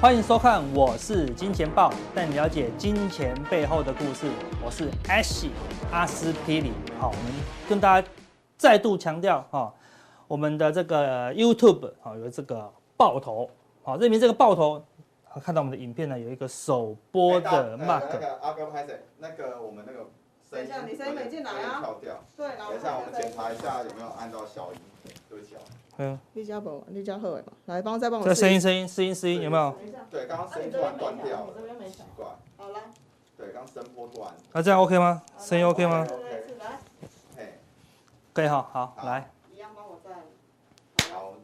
欢迎收看，我是金钱豹，带你了解金钱背后的故事。我是 Ash 阿斯匹林。好，我们跟大家再度强调哈，我们的这个 YouTube 好有这个爆头，好认明这个爆头，看到我们的影片呢有一个首播的 mark。那个阿哥拍谁？那个我们那个声音，你声音没进来啊？跳掉。对，等一下我们检查一下有没有按到小音，对不起啊。嗯，你家宝，你家后尾嘛，来帮再帮我。这声音声音声音声音有没有？对，刚刚声音突然断掉了，奇怪。好来。对，刚声波断。那这样 OK 吗？声音 OK 吗？OK，来。嘿，可以哈，好，来。一样帮我再。好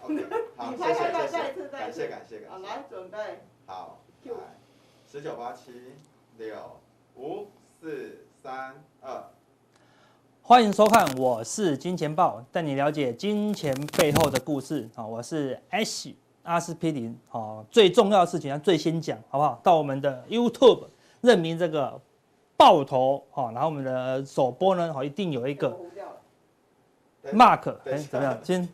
，OK，好，谢谢谢谢，感谢感谢感谢。好，来准备。好，来，十九八七六五四三二。欢迎收看，我是金钱豹，带你了解金钱背后的故事。好，我是 Ash 阿司匹林。好，最重要的事情要最先讲，好不好？到我们的 YouTube 认明这个爆头，好，然后我们的首播呢，好，一定有一个 Mark，哎，怎么样？今天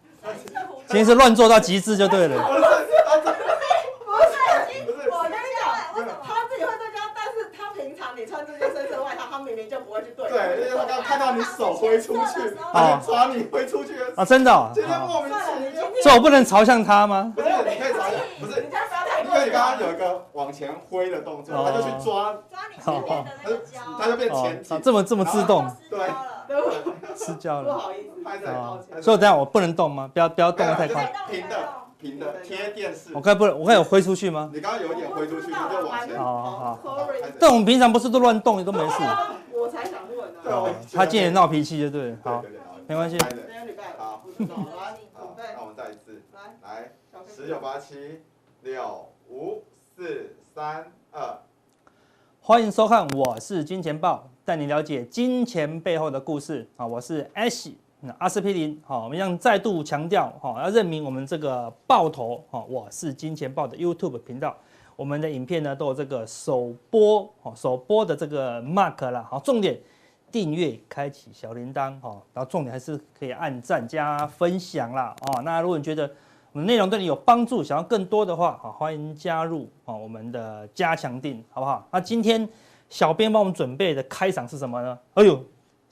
今天是乱做到极致就对了。对，因为他刚看到你手挥出去，他就，抓你挥出去啊，真的，今天莫名其妙，所以我不能朝向他吗？不是，你可以朝向，不是，因为你刚刚有一个往前挥的动作，他就去抓，抓你前面的那个胶，他就变前进，这么这么自动，对，失焦了，不好意思，拍的，所以这样我不能动吗？不要不要动得太快，平的平的贴电视，我刚不，我刚有挥出去吗？你刚刚有一点挥出去，你就往前，好好好，但我们平常不是都乱动，你都没事。我才想问呢。对，他今天闹脾气就对了。好，没关系。好，那我们再一次。来，来，十九八七六五四三二。欢迎收看，我是金钱豹，带你了解金钱背后的故事。好，我是 Ash 那阿司匹林。好，我们要再度强调，好，要认明我们这个爆头。好，我是金钱豹的 YouTube 频道。我们的影片呢都有这个首播，首播的这个 mark 啦，好，重点订阅、开启小铃铛哈，然后重点还是可以按赞加分享啦哦。那如果你觉得我们内容对你有帮助，想要更多的话，好，欢迎加入哦我们的加强錠，好不好？那今天小编帮我们准备的开场是什么呢？哎呦，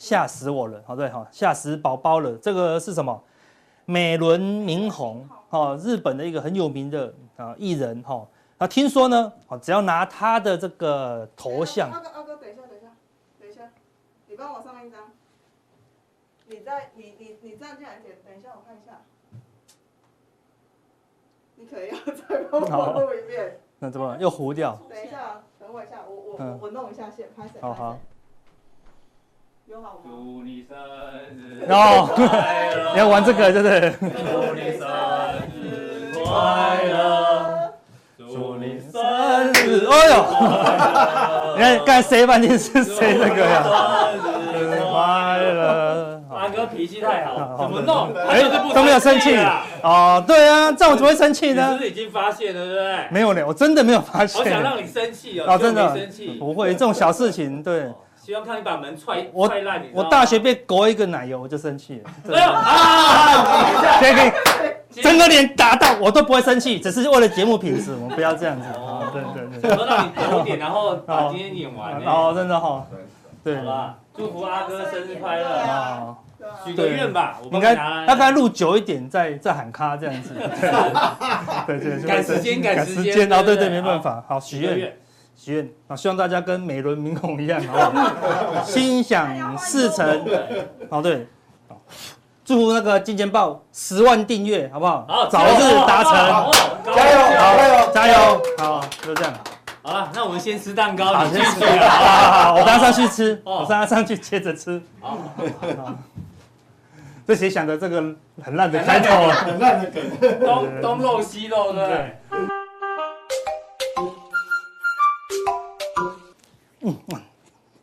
吓死我了，好对哈，吓死宝宝了。这个是什么？美轮明宏哦，日本的一个很有名的啊艺人哈。那听说呢，哦，只要拿他的这个头像。阿哥，阿哥，等一下，等一下，等一下，你帮我上一张。你再，你你你站进来点，等一下我看一下。你可以要再帮我录一遍。那怎么又糊掉？等一下，等我一下，我我我弄一下线，拍谁？好好。有好吗？祝你生日哦，你 要玩这个，对不对？祝你生日快乐。祝你生日！哎呦，你看刚才谁半天是谁这个呀？生日快乐！阿哥脾气太好，怎么弄？哎，都没有生气哦，对啊，这样我怎么会生气呢？你是不是已经发现了，对不对？没有呢，我真的没有发现。我想让你生气哦，哦，真的生气，不会这种小事情，对。希望看你把门踹我踹烂，你我大学被勾一个奶油，我就生气了。哎呦啊！可以可以，整个脸打到我都不会生气，只是为了节目品质，我们不要这样子。哦，对对对。我让你多点，然后把今天演完。哦，真的好。对。好吧，祝福阿哥生日快乐啊！许个愿吧，我应该他刚才录久一点，再再喊卡这样子。对对对。赶时间，赶时间。哦，对对，没办法。好，许愿。许愿啊！希望大家跟美轮明宏一样，好不好？心想事成。好，对，祝福那个金钱豹十万订阅，好不好？好，早日达成，加油，加油，加油！好，就这样。好了，那我们先吃蛋糕，你先吃。好好好，我等下上去吃，我等下上去接着吃。好，这谁想的这个很烂的开头啊？很烂的梗，东东漏西漏，对不对？嗯，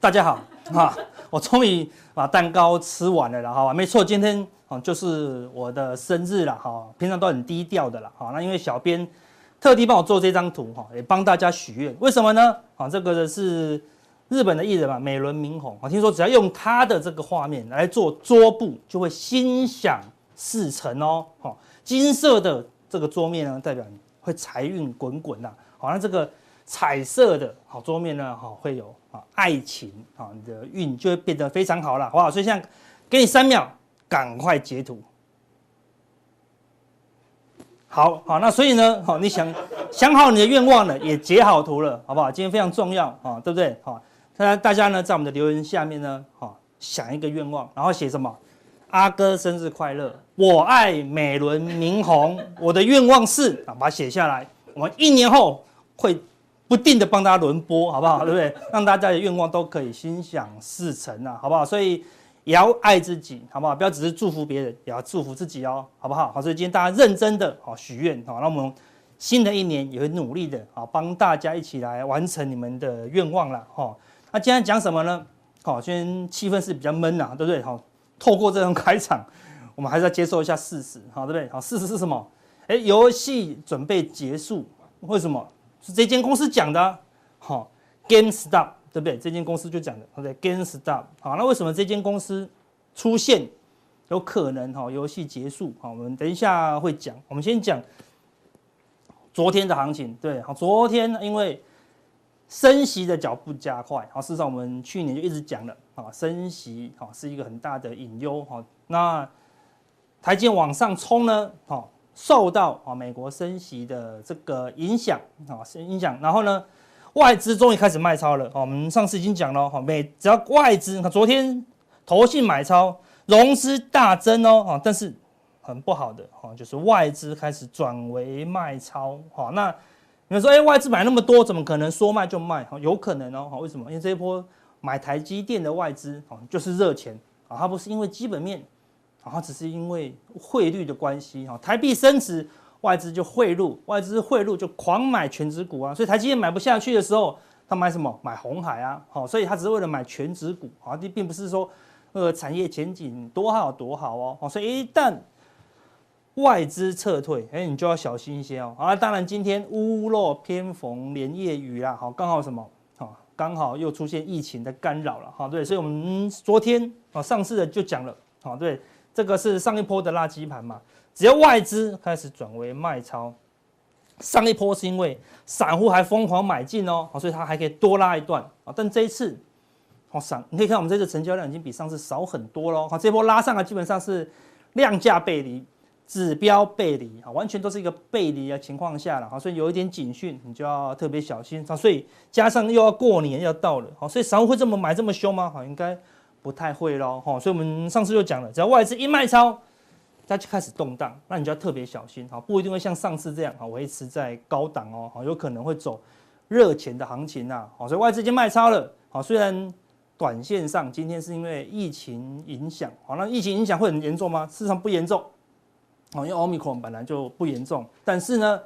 大家好，哈，我终于把蛋糕吃完了了，哈，没错，今天啊就是我的生日了，哈，平常都很低调的了，哈，那因为小编特地帮我做这张图，哈，也帮大家许愿，为什么呢？啊，这个是日本的艺人嘛，美轮明宏，啊，听说只要用他的这个画面来做桌布，就会心想事成哦，哈，金色的这个桌面呢，代表你会财运滚滚呐。好，那这个彩色的好桌面呢，好会有啊爱情啊，你的运就会变得非常好了，好不好？所以现在给你三秒，赶快截图。好好，那所以呢，好，你想想好你的愿望了，也截好图了，好不好？今天非常重要啊，对不对？好，大大家呢在我们的留言下面呢，好想一个愿望，然后写什么？阿哥生日快乐，我爱美轮明宏，我的愿望是啊，把它写下来。我们一年后会不定的帮大家轮播，好不好？对不对？让大家的愿望都可以心想事成啊，好不好？所以也要爱自己，好不好？不要只是祝福别人，也要祝福自己哦，好不好？好，所以今天大家认真的好许愿，好，那我们新的一年也会努力的，好帮大家一起来完成你们的愿望了，哈。那今天讲什么呢？好，今天气氛是比较闷呐，对不对？好。透过这种开场，我们还是要接受一下事实，好，对不对？好，事实是什么？哎，游戏准备结束，为什么？是这间公司讲的，好，GameStop，对不对？这间公司就讲的，对不对？GameStop，好，那为什么这间公司出现有可能哈游戏结束？好，我们等一下会讲，我们先讲昨天的行情，对，好，昨天因为。升息的脚步加快，好，事实上我们去年就一直讲了，啊，升息，好，是一个很大的隐忧，好，那台阶往上冲呢，好，受到啊美国升息的这个影响，啊，影响，然后呢，外资终于开始卖超了，我们上次已经讲了，哈，每只要外资，昨天投信买超，融资大增哦，啊，但是很不好的，哈，就是外资开始转为卖超，好，那。你们说，哎，外资买那么多，怎么可能说卖就卖？有可能哦，为什么？因为这一波买台积电的外资，就是热钱啊，它不是因为基本面，啊，它只是因为汇率的关系，哈，台币升值，外资就汇入，外资汇入就狂买全值股啊，所以台积电买不下去的时候，他买什么？买红海啊，好，所以他只是为了买全值股啊，这并不是说，呃，产业前景多好多好哦，所以一旦外资撤退，哎，你就要小心一些哦。啊，当然今天屋漏偏逢连夜雨啦，好，刚好什么？好，刚好又出现疫情的干扰了，哈，对，所以我们昨天啊上次的就讲了，好，对，这个是上一波的垃圾盘嘛，只要外资开始转为卖超，上一波是因为散户还疯狂买进哦，所以它还可以多拉一段啊，但这一次，好散，你可以看我们这次成交量已经比上次少很多喽，好，这波拉上来基本上是量价背离。指标背离啊，完全都是一个背离的情况下了哈，所以有一点警讯，你就要特别小心啊。所以加上又要过年要到了，好，所以散户会这么买这么凶吗？好，应该不太会喽哈。所以我们上次就讲了，只要外资一卖超，它就开始动荡，那你就要特别小心啊，不一定会像上次这样啊维持在高档哦，好，有可能会走热钱的行情呐。好，所以外资已经卖超了，好，虽然短线上今天是因为疫情影响，好，那疫情影响会很严重吗？事实上不严重。哦，因为奥密克戎本来就不严重，但是呢，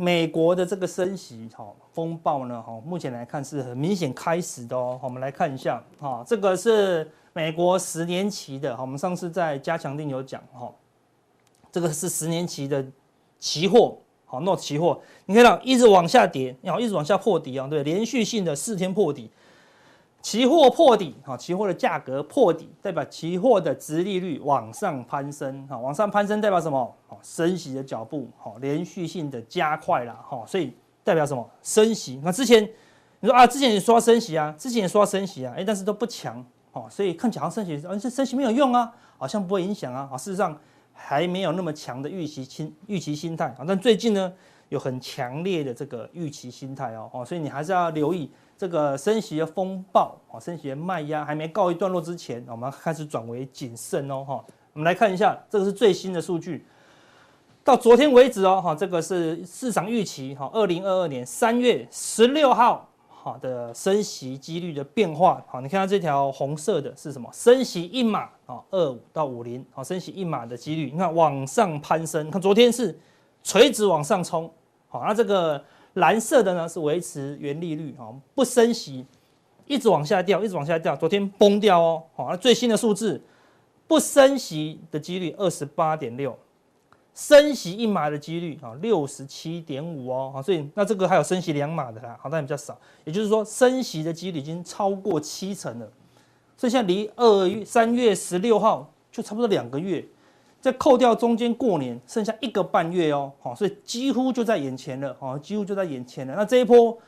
美国的这个升息哈风暴呢，哈目前来看是很明显开始的哦。我们来看一下，哈，这个是美国十年期的，哈，我们上次在加强定有讲，哈，这个是十年期的期货，好，Note 期货，你看到一直往下跌，然后一直往下破底啊，对，连续性的四天破底。期货破底，哈，期货的价格破底，代表期货的殖利率往上攀升，哈，往上攀升代表什么？好，升息的脚步，好，连续性的加快了，哈，所以代表什么？升息。那之前你说啊，之前也说升息啊，之前也说升息啊，哎，但是都不强，哦，所以看起来升息，而且升息没有用啊，好像不会影响啊，啊，事实上还没有那么强的预期心预期心态啊，但最近呢，有很强烈的这个预期心态哦，哦，所以你还是要留意。这个升息的风暴啊，升息的卖压还没告一段落之前，我们开始转为谨慎哦，哈。我们来看一下，这个是最新的数据，到昨天为止哦，哈，这个是市场预期哈，二零二二年三月十六号好的升息几率的变化，好，你看到这条红色的是什么？升息一码啊，二五到五零，好，升息一码的几率，你看往上攀升，看昨天是垂直往上冲，好，那这个。蓝色的呢是维持原利率啊，不升息，一直往下掉，一直往下掉。昨天崩掉哦，好，那最新的数字，不升息的几率二十八点六，升息一码的几率啊六十七点五哦，好，所以那这个还有升息两码的啦，好，但比较少，也就是说升息的几率已经超过七成了，所以现在离二月三月十六号就差不多两个月，再扣掉中间过年，剩下一个半月哦，好，所以几乎就在眼前了，哦，几乎就在眼前了。那这一波，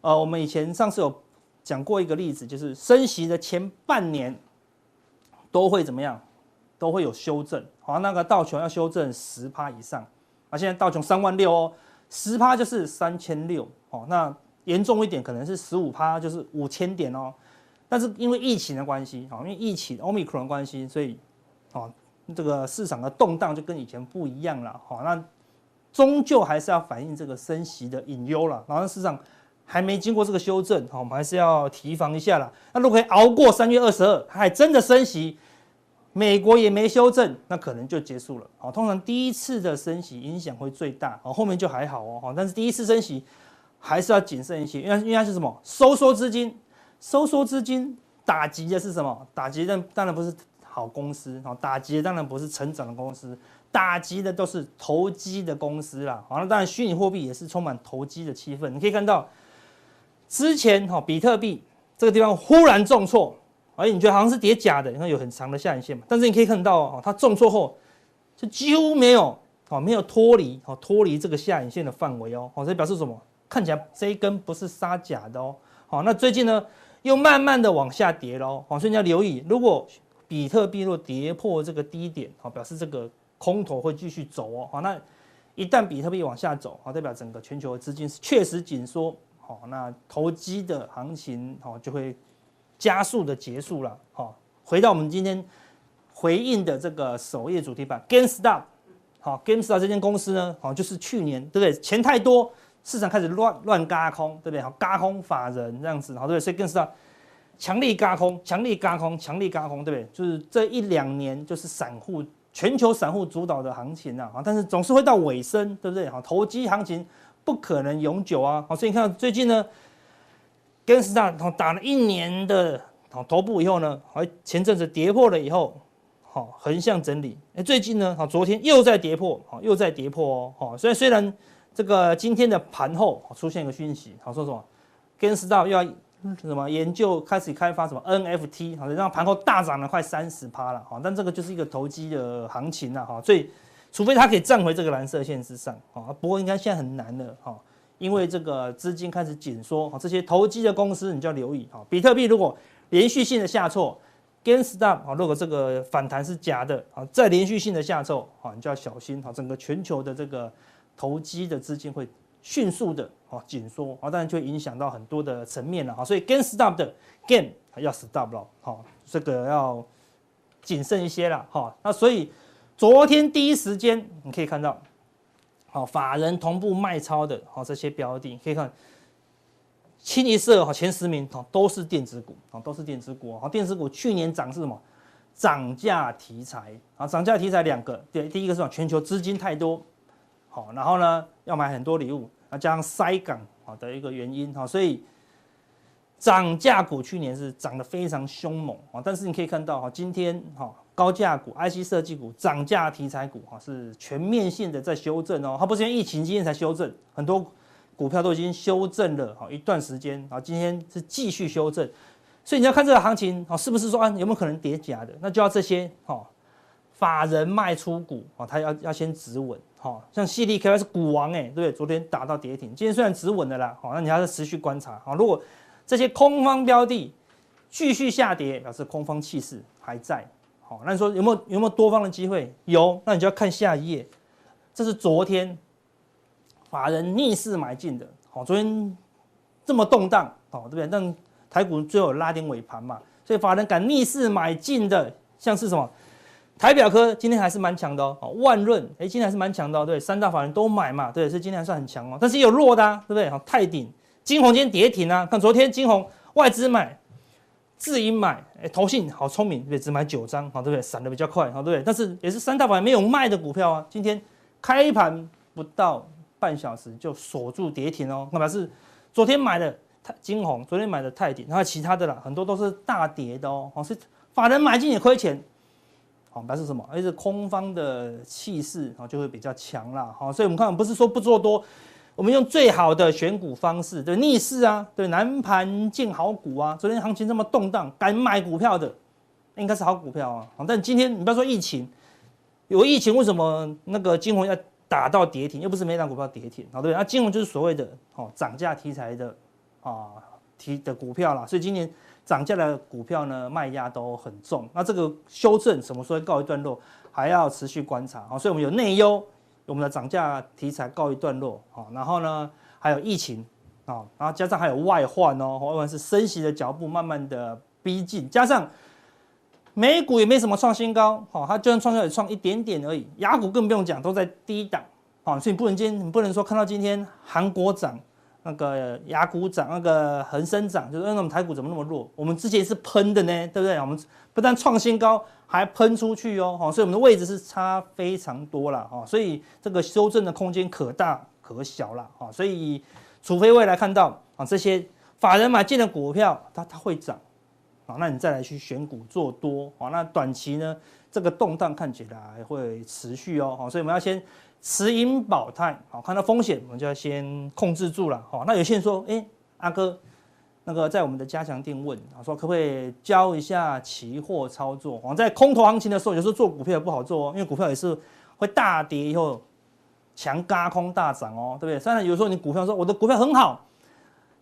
呃，我们以前上次有讲过一个例子，就是升息的前半年都会怎么样，都会有修正，好，那个道琼要修正十趴以上，啊，现在道琼三万六哦，十趴就是三千六，哦，那严重一点可能是十五趴，就是五千点哦。但是因为疫情的关系，好，因为疫情 Omicron 关系，所以，哦。这个市场的动荡就跟以前不一样了，好，那终究还是要反映这个升息的隐忧了。然后市场还没经过这个修正，好，我们还是要提防一下了。那如果可以熬过三月二十二，还真的升息，美国也没修正，那可能就结束了。好，通常第一次的升息影响会最大，好，后面就还好哦。好，但是第一次升息还是要谨慎一些，因为因为它是什么？收缩资金，收缩资金打击的是什么？打击的当然不是。好公司，好打击的当然不是成长的公司，打击的都是投机的公司啦。好，那当然虚拟货币也是充满投机的气氛。你可以看到，之前哈比特币这个地方忽然重挫，而你觉得好像是跌假的，你看有很长的下影线嘛。但是你可以看到哦，它重挫后就几乎没有哦，没有脱离哦，脱离这个下影线的范围哦。好，这表示什么？看起来这一根不是杀假的哦。好，那最近呢又慢慢的往下跌喽。好，所以你要留意，如果比特币若跌破这个低点，好，表示这个空头会继续走哦。好，那一旦比特币往下走，好，代表整个全球的资金是确实紧缩，好，那投机的行情，好，就会加速的结束了。好，回到我们今天回应的这个首页主题板，GameStop，好，GameStop 这间公司呢，好，就是去年对不对？钱太多，市场开始乱乱轧空，对不对？好，轧空法人这样子，好，对不对？所以 GameStop。强力轧空，强力轧空，强力轧空，对不对？就是这一两年，就是散户全球散户主导的行情啊，但是总是会到尾声，对不对？好，投机行情不可能永久啊，好，所以你看最近呢跟士大打了一年的头部以后呢，好，前阵子跌破了以后，好，横向整理，哎，最近呢，好，昨天又在跌破，好，又在跌破哦，好，所以虽然这个今天的盘后出现一个讯息，好，说什么，GameStop 又要。什么研究开始开发什么 NFT，好，让盘后大涨了快三十趴了，哈，但这个就是一个投机的行情了，哈，所以除非它可以站回这个蓝色线之上，哈，不过应该现在很难了，哈，因为这个资金开始紧缩，哈，这些投机的公司你就要留意，哈，比特币如果连续性的下挫，GameStop，啊，如果这个反弹是假的，啊，再连续性的下挫，啊，你就要小心，哈，整个全球的这个投机的资金会。迅速的哦紧缩啊，当然就影响到很多的层面了啊，所以 gain stop 的 gain 要 stop 了，好，这个要谨慎一些了哈。那所以昨天第一时间你可以看到，好，法人同步卖超的，好，这些标的可以看，清一色哈前十名哦都是电子股啊，都是电子股啊，电子股去年涨是什么？涨价题材啊，涨价题材两个，对，第一个是什么？全球资金太多。好，然后呢，要买很多礼物，啊，加上塞港好的一个原因哈，所以涨价股去年是涨得非常凶猛啊，但是你可以看到哈，今天哈高价股、IC 设计股、涨价题材股哈是全面性的在修正哦，它不是因为疫情今天才修正，很多股票都已经修正了好一段时间啊，今天是继续修正，所以你要看这个行情好，是不是说啊有没有可能跌假的？那就要这些哈法人卖出股啊，他要要先止稳。好像 CDKY 是股王哎，对不对？昨天打到跌停，今天虽然止稳了啦，好，那你还是持续观察。好，如果这些空方标的继续下跌，表示空方气势还在。好，那你说有没有有没有多方的机会？有，那你就要看下一页。这是昨天法人逆势买进的。好，昨天这么动荡，好，对不对？但台股最后拉点尾盘嘛，所以法人敢逆势买进的，像是什么？台表科今天还是蛮强的哦，万润哎，今天还是蛮强的哦，对，三大法人都买嘛，对，所以今天还算很强哦，但是也有弱的，啊，对不对？好，泰鼎、晶宏今天跌停啊，看昨天晶宏外资买，自营买，哎，投信好聪明，对，只买九张，好，对不对？闪得比较快，好，对不对？但是也是三大法人没有卖的股票啊，今天开盘不到半小时就锁住跌停哦，那表示昨天买的泰晶宏，昨天买的泰鼎，然后其他的啦，很多都是大跌的哦，好，是法人买进也亏钱。好，表示什么？而是空方的气势啊，就会比较强啦。好，所以我们看，不是说不做多，我们用最好的选股方式，对逆势啊，对南盘进好股啊。昨天行情这么动荡，敢买股票的，应该是好股票啊。好，但今天你不要说疫情，有疫情，为什么那个金红要打到跌停？又不是每档股票跌停，好对，那金红就是所谓的哦涨价题材的啊提的股票啦，所以今年涨价的股票呢卖压都很重。那这个修正什么时候告一段落，还要持续观察啊。所以我们有内忧，我们的涨价题材告一段落啊，然后呢还有疫情啊，然后加上还有外患哦，外患是升息的脚步慢慢的逼近，加上。美股也没什么创新高，好，它就算创新高也创一点点而已。雅股更不用讲，都在低档，好，所以不能今天你不能说看到今天韩国涨，那个亚股涨，那个恒生涨，就是那我们台股怎么那么弱？我们之前是喷的呢，对不对？我们不但创新高，还喷出去哦，所以我们的位置是差非常多了，哈，所以这个修正的空间可大可小了，哈，所以除非未来看到啊这些法人买进的股票，它它会涨。好，那你再来去选股做多，好，那短期呢，这个动荡看起来会持续哦，所以我们要先持盈保泰，好，看到风险我们就要先控制住了，好，那有些人说，哎，阿哥，那个在我们的加强錠问，啊，说可不可以教一下期货操作？好，在空头行情的时候，有时候做股票也不好做哦，因为股票也是会大跌以后强轧空大涨哦，对不对？当然有时候你股票说我的股票很好。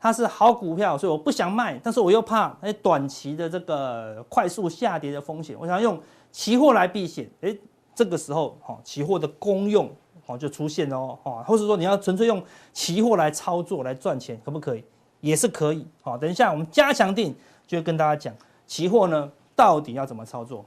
它是好股票，所以我不想卖，但是我又怕哎短期的这个快速下跌的风险，我想用期货来避险。哎，这个时候好，期货的功用哦就出现哦哦，或者说你要纯粹用期货来操作来赚钱，可不可以？也是可以。好，等一下我们加强定就会跟大家讲期货呢到底要怎么操作。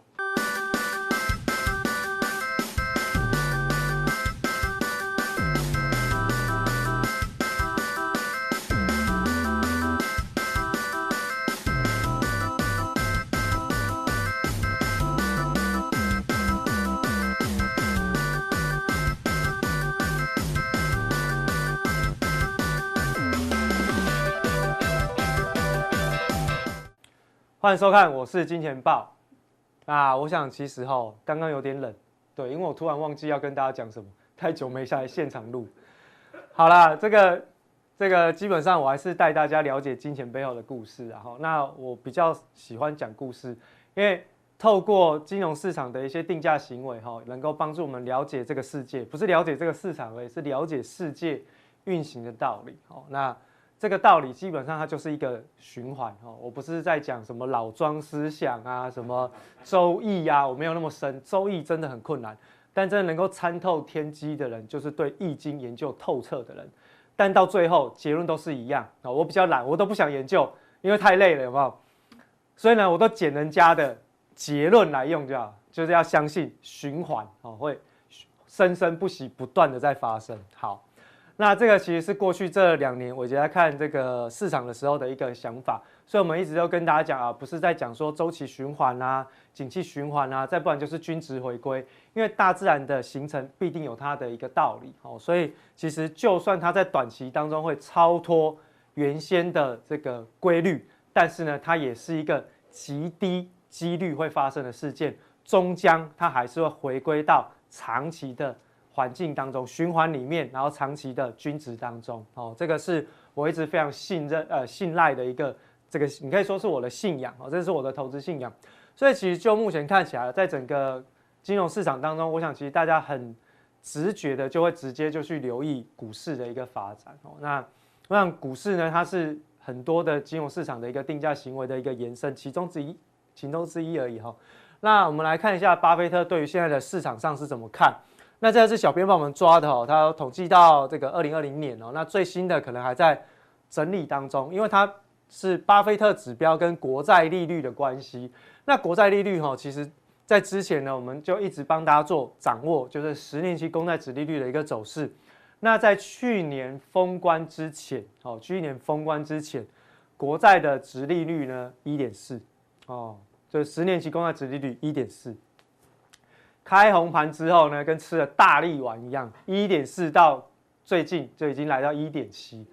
欢迎收看，我是金钱豹。啊，我想其实哈，刚刚有点冷，对，因为我突然忘记要跟大家讲什么，太久没下来现场录。好啦，这个这个基本上我还是带大家了解金钱背后的故事，然后那我比较喜欢讲故事，因为透过金融市场的一些定价行为哈，能够帮助我们了解这个世界，不是了解这个市场而，是了解世界运行的道理。好，那。这个道理基本上它就是一个循环哦，我不是在讲什么老庄思想啊，什么周易啊，我没有那么深，周易真的很困难。但真的能够参透天机的人，就是对易经研究透彻的人。但到最后结论都是一样啊，我比较懒，我都不想研究，因为太累了，有没有？所以呢，我都捡人家的结论来用就好，就是要相信循环哦，会生生不息，不断的在发生。好。那这个其实是过去这两年，我觉得看这个市场的时候的一个想法，所以我们一直都跟大家讲啊，不是在讲说周期循环啊、景气循环啊，再不然就是均值回归，因为大自然的形成必定有它的一个道理哦，所以其实就算它在短期当中会超脱原先的这个规律，但是呢，它也是一个极低几率会发生的事件，终将它还是会回归到长期的。环境当中循环里面，然后长期的均值当中，哦，这个是我一直非常信任呃信赖的一个这个，你可以说是我的信仰哦，这是我的投资信仰。所以其实就目前看起来，在整个金融市场当中，我想其实大家很直觉的就会直接就去留意股市的一个发展哦。那我想股市呢，它是很多的金融市场的一个定价行为的一个延伸，其中之一，其中之一而已哈。那我们来看一下巴菲特对于现在的市场上是怎么看。那这是小编帮我们抓的哦，他统计到这个二零二零年哦，那最新的可能还在整理当中，因为它是巴菲特指标跟国债利率的关系。那国债利率哈，其实在之前呢，我们就一直帮大家做掌握，就是十年期公债殖利率的一个走势。那在去年封关之前，哦，去年封关之前，国债的殖利率呢一点四，哦，就是十年期公债殖利率一点四。开红盘之后呢，跟吃了大力丸一样，一点四到最近就已经来到一点七，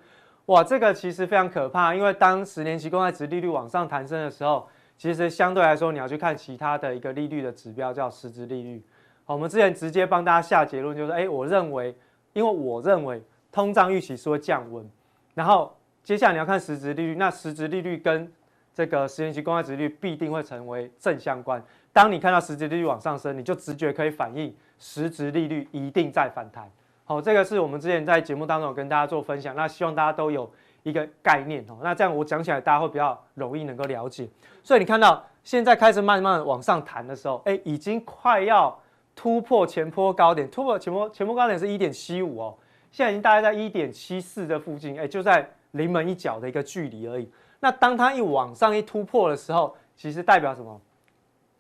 哇，这个其实非常可怕，因为当十年期公债殖利率往上弹升的时候，其实相对来说你要去看其他的一个利率的指标，叫实质利率。好，我们之前直接帮大家下结论，就是哎，我认为，因为我认为通胀预期是会降温，然后接下来你要看实质利率，那实质利率跟这个十年期公债殖利率必定会成为正相关。当你看到实质利率往上升，你就直觉可以反映实质利率一定在反弹。好，这个是我们之前在节目当中有跟大家做分享，那希望大家都有一个概念哦。那这样我讲起来，大家会比较容易能够了解。所以你看到现在开始慢慢往上弹的时候，哎，已经快要突破前波高点，突破前波前波高点是一点七五哦，现在已经大概在一点七四的附近，哎，就在临门一脚的一个距离而已。那当它一往上一突破的时候，其实代表什么？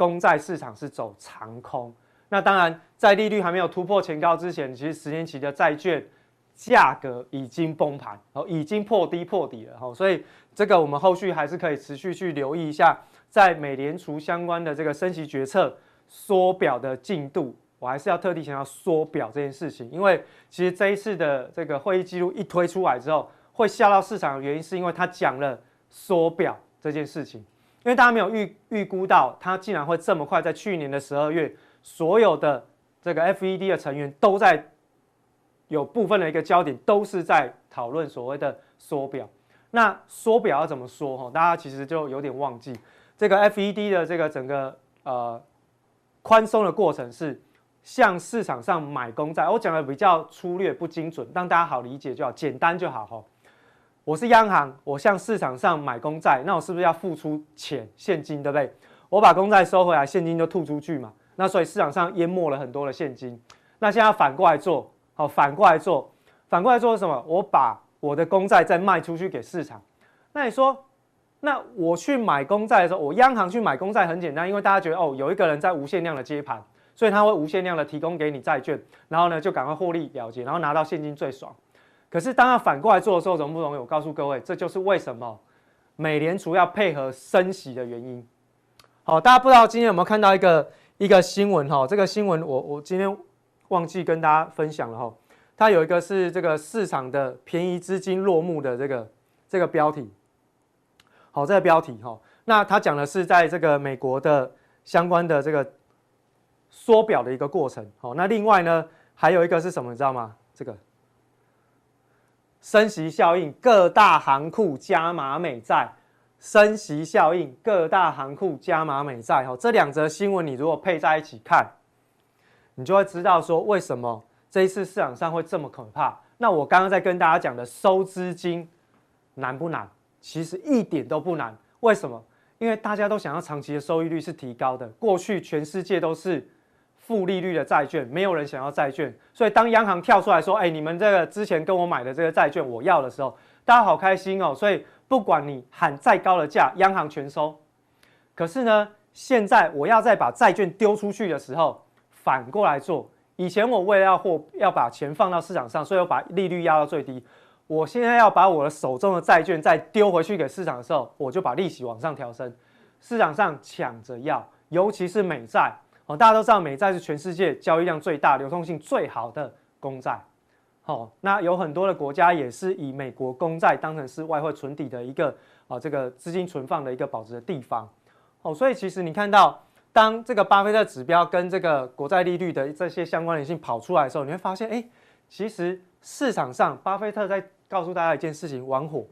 公债市场是走长空。那当然，在利率还没有突破前高之前，其实十年期的债券价格已经崩盘，哦，已经破低破底了，哈。所以这个我们后续还是可以持续去留意一下，在美联储相关的这个升息决策缩表的进度。我还是要特地想要缩表这件事情，因为其实这一次的这个会议记录一推出来之后，会吓到市场的原因，是因为他讲了。缩表这件事情，因为大家没有预预估到，它竟然会这么快，在去年的十二月，所有的这个 FED 的成员都在有部分的一个焦点，都是在讨论所谓的缩表。那缩表要怎么说？哈，大家其实就有点忘记，这个 FED 的这个整个呃宽松的过程是向市场上买公债。我讲的比较粗略不精准，让大家好理解就好，简单就好哈。我是央行，我向市场上买公债，那我是不是要付出钱现金，对不对？我把公债收回来，现金就吐出去嘛。那所以市场上淹没了很多的现金。那现在反过来做，好，反过来做，反过来做是什么？我把我的公债再卖出去给市场。那你说，那我去买公债的时候，我央行去买公债很简单，因为大家觉得哦，有一个人在无限量的接盘，所以他会无限量的提供给你债券，然后呢就赶快获利了结，然后拿到现金最爽。可是，当要反过来做的时候，容不容易？我告诉各位，这就是为什么美联储要配合升息的原因。好，大家不知道今天有没有看到一个一个新闻？哈，这个新闻我我今天忘记跟大家分享了哈。它有一个是这个市场的便宜资金落幕的这个这个标题。好，这个标题哈，那它讲的是在这个美国的相关的这个缩表的一个过程。好，那另外呢，还有一个是什么？你知道吗？这个。升息效应，各大行库加码美债。升息效应，各大行库加码美债。哈，这两则新闻你如果配在一起看，你就会知道说为什么这一次市场上会这么可怕。那我刚刚在跟大家讲的收资金难不难？其实一点都不难。为什么？因为大家都想要长期的收益率是提高的。过去全世界都是。负利率的债券，没有人想要债券，所以当央行跳出来说：“哎，你们这个之前跟我买的这个债券，我要的时候，大家好开心哦。”所以不管你喊再高的价，央行全收。可是呢，现在我要再把债券丢出去的时候，反过来做。以前我为了要货要把钱放到市场上，所以我把利率压到最低。我现在要把我的手中的债券再丢回去给市场的时候，我就把利息往上调升。市场上抢着要，尤其是美债。大家都知道美债是全世界交易量最大、流通性最好的公债。哦，那有很多的国家也是以美国公债当成是外汇存底的一个啊，这个资金存放的一个保值的地方。哦，所以其实你看到，当这个巴菲特指标跟这个国债利率的这些相关联性跑出来的时候，你会发现，哎，其实市场上巴菲特在告诉大家一件事情：玩火。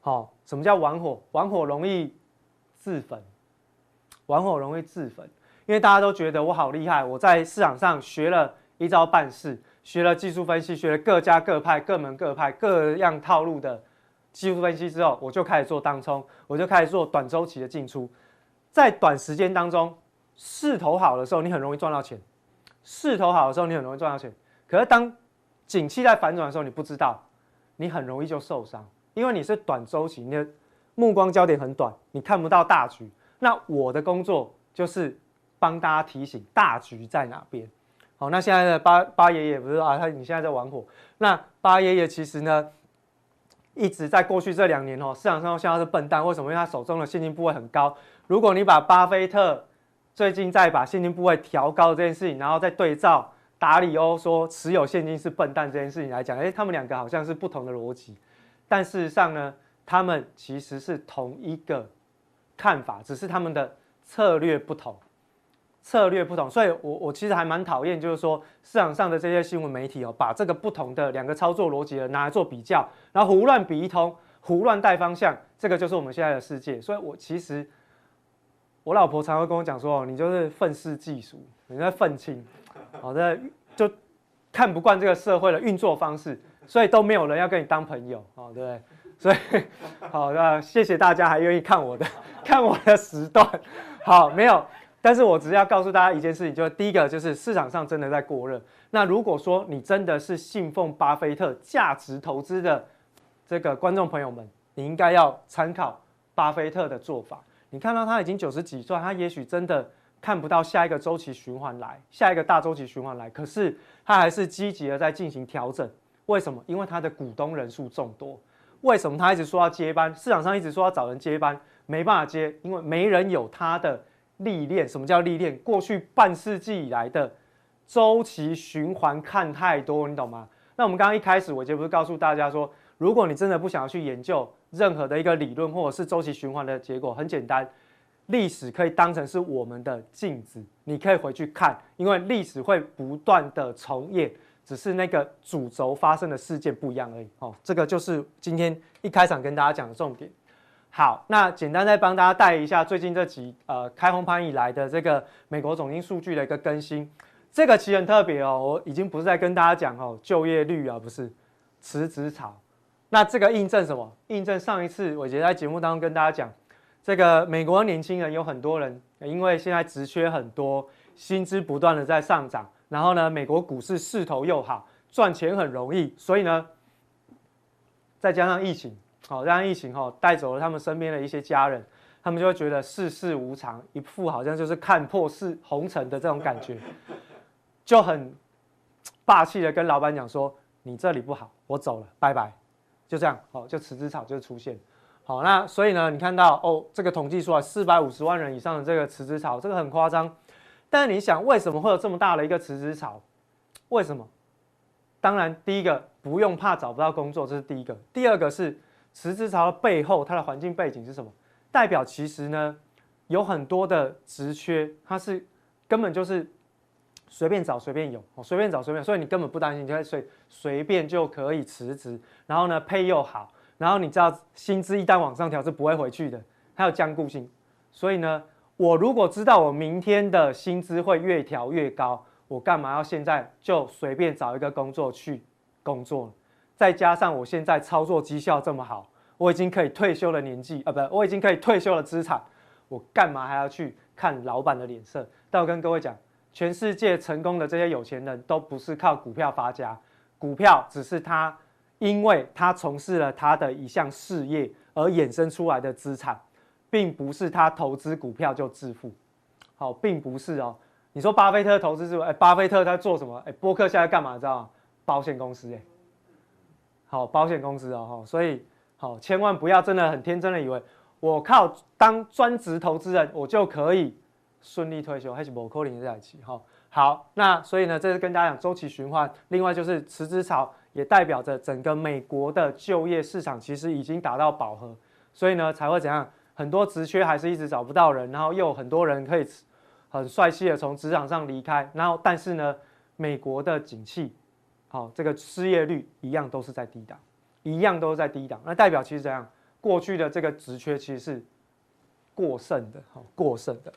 好，什么叫玩火？玩火容易自焚，玩火容易自焚。因为大家都觉得我好厉害，我在市场上学了一招半式，学了技术分析，学了各家各派、各门各派各样套路的技术分析之后，我就开始做当冲，我就开始做短周期的进出。在短时间当中，势头好的时候，你很容易赚到钱；势头好的时候，你很容易赚到钱。可是当景气在反转的时候，你不知道，你很容易就受伤，因为你是短周期，你的目光焦点很短，你看不到大局。那我的工作就是。帮大家提醒大局在哪边。好，那现在的巴巴爷爷不是啊？他你现在在玩火。那巴爷爷其实呢，一直在过去这两年哦，市场上像他是笨蛋，为什么？因为他手中的现金部位很高。如果你把巴菲特最近在把现金部位调高这件事情，然后再对照达里欧说持有现金是笨蛋这件事情来讲，诶，他们两个好像是不同的逻辑。但事实上呢，他们其实是同一个看法，只是他们的策略不同。策略不同，所以我我其实还蛮讨厌，就是说市场上的这些新闻媒体哦，把这个不同的两个操作逻辑拿来做比较，然后胡乱比一通胡乱带方向，这个就是我们现在的世界。所以我其实我老婆常会跟我讲说，你就是愤世嫉俗，你在愤青，好的就看不惯这个社会的运作方式，所以都没有人要跟你当朋友，哦，对不对？所以好，那谢谢大家还愿意看我的看我的时段，好，没有。但是我只是要告诉大家一件事情，就是第一个就是市场上真的在过热。那如果说你真的是信奉巴菲特价值投资的这个观众朋友们，你应该要参考巴菲特的做法。你看到他已经九十几岁，他也许真的看不到下一个周期循环来，下一个大周期循环来，可是他还是积极的在进行调整。为什么？因为他的股东人数众多。为什么他一直说要接班？市场上一直说要找人接班，没办法接，因为没人有他的。历练，什么叫历练？过去半世纪以来的周期循环看太多，你懂吗？那我们刚刚一开始，我就不是告诉大家说，如果你真的不想要去研究任何的一个理论或者是周期循环的结果，很简单，历史可以当成是我们的镜子，你可以回去看，因为历史会不断的重演，只是那个主轴发生的事件不一样而已。哦，这个就是今天一开场跟大家讲的重点。好，那简单再帮大家带一下最近这几呃开红盘以来的这个美国总经数据的一个更新。这个其实很特别哦，我已经不是在跟大家讲哦就业率啊，不是辞职潮。那这个印证什么？印证上一次我觉得在节目当中跟大家讲，这个美国年轻人有很多人因为现在职缺很多，薪资不断的在上涨，然后呢，美国股市势头又好，赚钱很容易，所以呢，再加上疫情。好，让疫情哈带走了他们身边的一些家人，他们就会觉得世事无常，一副好像就是看破世红尘的这种感觉，就很霸气的跟老板讲说：“你这里不好，我走了，拜拜。”就这样，好，就辞职潮就出现。好，那所以呢，你看到哦，这个统计出来四百五十万人以上的这个辞职潮，这个很夸张。但是你想，为什么会有这么大的一个辞职潮？为什么？当然，第一个不用怕找不到工作，这是第一个。第二个是。辞职潮的背后，它的环境背景是什么？代表其实呢，有很多的职缺，它是根本就是随便找随便有，随便找随便，所以你根本不担心，你就随随便就可以辞职。然后呢配又好，然后你知道薪资一旦往上调是不会回去的，还有僵固性。所以呢，我如果知道我明天的薪资会越调越高，我干嘛要现在就随便找一个工作去工作呢？再加上我现在操作绩效这么好，我已经可以退休的年纪啊，不，我已经可以退休的资产，我干嘛还要去看老板的脸色？但我跟各位讲，全世界成功的这些有钱人都不是靠股票发家，股票只是他因为他从事了他的一项事业而衍生出来的资产，并不是他投资股票就致富。好，并不是哦。你说巴菲特投资是不？哎，巴菲特在做什么？哎，波克夏在干嘛？知道？保险公司哎。好，保险公司哦，所以好，千万不要真的很天真的以为我靠当专职投资人，我就可以顺利退休，还是不可能在一起哈。好，那所以呢，这是跟大家讲周期循环。另外就是辞职潮，也代表着整个美国的就业市场其实已经达到饱和，所以呢才会怎样，很多职缺还是一直找不到人，然后又有很多人可以很帅气的从职场上离开，然后但是呢，美国的景气。好，这个失业率一样都是在低档，一样都是在低档。那代表其实怎样？过去的这个职缺其实是过剩的，好，过剩的。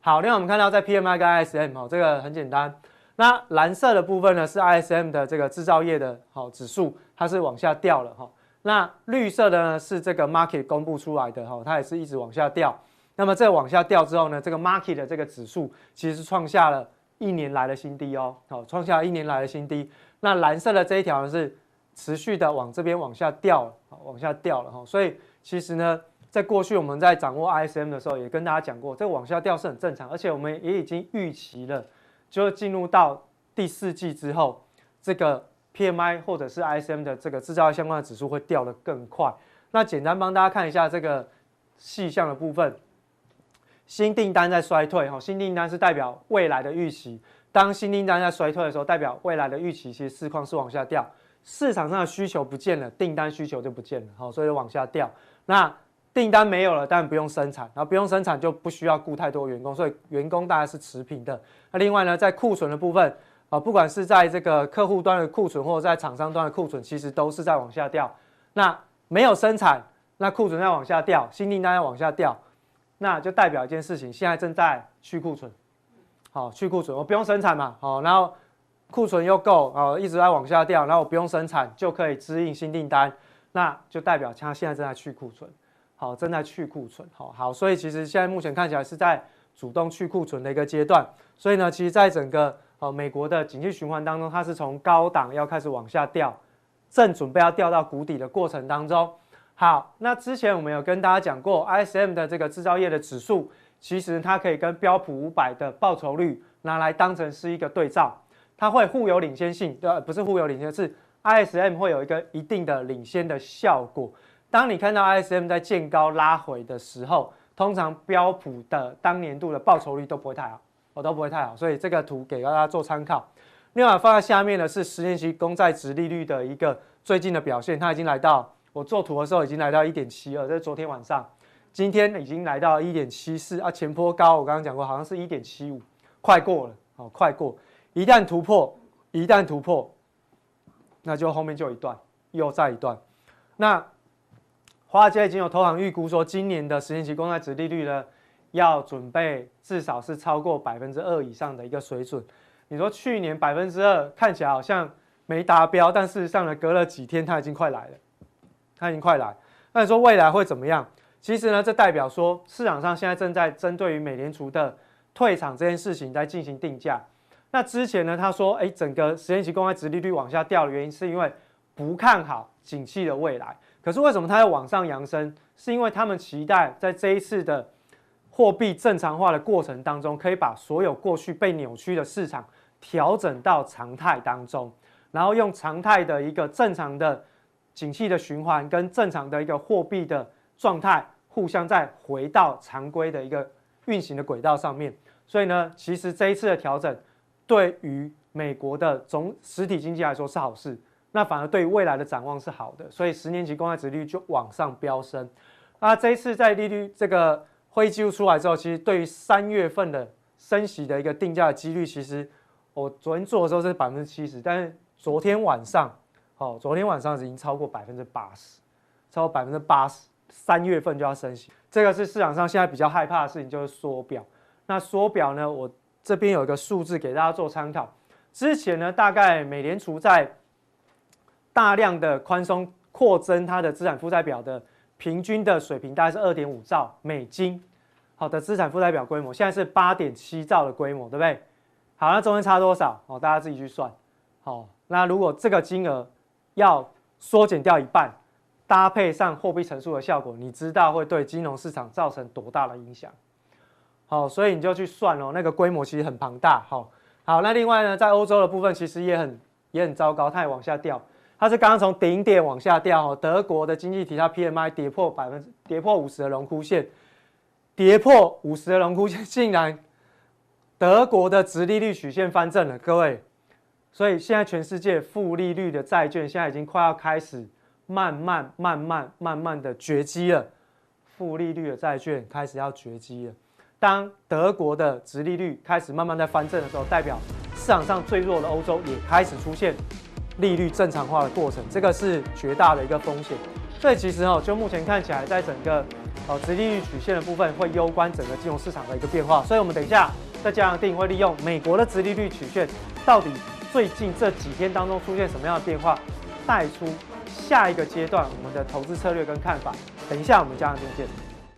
好，另外我们看到在 PMI 跟 ISM，好，这个很简单。那蓝色的部分呢是 ISM 的这个制造业的好指数，它是往下掉了哈。那绿色的呢是这个 Market 公布出来的哈，它也是一直往下掉。那么这往下掉之后呢，这个 Market 的这个指数其实是创下了一年来的新低哦，好，创下一年来的新低。那蓝色的这一条呢是持续的往这边往下掉，往下掉了哈。所以其实呢，在过去我们在掌握 ISM 的时候，也跟大家讲过，这个往下掉是很正常，而且我们也已经预期了，就进入到第四季之后，这个 PMI 或者是 ISM 的这个制造业相关的指数会掉得更快。那简单帮大家看一下这个细项的部分，新订单在衰退哈，新订单是代表未来的预期。当新订单在衰退的时候，代表未来的预期其实市况是往下掉，市场上的需求不见了，订单需求就不见了，好，所以就往下掉。那订单没有了，但不用生产，然后不用生产就不需要雇太多员工，所以员工大概是持平的。那另外呢，在库存的部分啊，不管是在这个客户端的库存，或者在厂商端的库存，其实都是在往下掉。那没有生产，那库存在往下掉，新订单要往下掉，那就代表一件事情，现在正在去库存。好，去库存，我不用生产嘛，好，然后库存又够，啊，一直在往下掉，然后我不用生产就可以支应新订单，那就代表它现在正在去库存，好，正在去库存，好好，所以其实现在目前看起来是在主动去库存的一个阶段，所以呢，其实在整个呃美国的景气循环当中，它是从高档要开始往下掉，正准备要掉到谷底的过程当中。好，那之前我们有跟大家讲过，ISM 的这个制造业的指数。其实它可以跟标普五百的报酬率拿来当成是一个对照，它会互有领先性，对，不是互有领先，是 ISM 会有一个一定的领先的效果。当你看到 ISM 在见高拉回的时候，通常标普的当年度的报酬率都不会太好，我都不会太好，所以这个图给大家做参考。另外放在下面的是十年期公债殖利率的一个最近的表现，它已经来到我做图的时候已经来到一点七二，这是昨天晚上。今天已经来到一点七四啊，前坡高我刚刚讲过，好像是一点七五，快过了，好，快过。一旦突破，一旦突破，那就后面就一段，又再一段。那华尔街已经有投行预估说，今年的十年期公债殖利率呢，要准备至少是超过百分之二以上的一个水准。你说去年百分之二看起来好像没达标，但事实上呢，隔了几天它已经快来了，它已经快来。那你说未来会怎么样？其实呢，这代表说市场上现在正在针对于美联储的退场这件事情在进行定价。那之前呢，他说，哎，整个十年期公开殖利率往下掉的原因是因为不看好景气的未来。可是为什么它要往上扬升？是因为他们期待在这一次的货币正常化的过程当中，可以把所有过去被扭曲的市场调整到常态当中，然后用常态的一个正常的景气的循环跟正常的一个货币的。状态互相再回到常规的一个运行的轨道上面，所以呢，其实这一次的调整对于美国的总实体经济来说是好事，那反而对于未来的展望是好的，所以十年期公债殖利率就往上飙升。那这一次在利率这个会议记录出来之后，其实对于三月份的升息的一个定价的几率，其实我昨天做的时候是百分之七十，但是昨天晚上，哦，昨天晚上已经超过百分之八十，超过百分之八十。三月份就要升息，这个是市场上现在比较害怕的事情，就是缩表。那缩表呢，我这边有一个数字给大家做参考。之前呢，大概美联储在大量的宽松扩增它的资产负债表的平均的水平，大概是二点五兆美金，好的资产负债表规模，现在是八点七兆的规模，对不对？好，那中间差多少？哦，大家自己去算。好，那如果这个金额要缩减掉一半。搭配上货币乘数的效果，你知道会对金融市场造成多大的影响？好，所以你就去算哦，那个规模其实很庞大。好，好，那另外呢，在欧洲的部分其实也很也很糟糕，它也往下掉。它是刚刚从顶点往下掉哦。德国的经济体它 PMI 跌破百分之跌破五十的荣枯线，跌破五十的荣枯线，竟然德国的殖利率曲线翻正了，各位。所以现在全世界负利率的债券现在已经快要开始。慢慢、慢慢、慢慢的绝迹了，负利率的债券开始要绝迹了。当德国的殖利率开始慢慢在翻正的时候，代表市场上最弱的欧洲也开始出现利率正常化的过程，这个是绝大的一个风险。所以其实哦，就目前看起来，在整个哦殖利率曲线的部分会攸关整个金融市场的一个变化。所以我们等一下在加强錠会利用美国的殖利率曲线，到底最近这几天当中出现什么样的变化，带出。下一个阶段，我们的投资策略跟看法，等一下我们加上再见。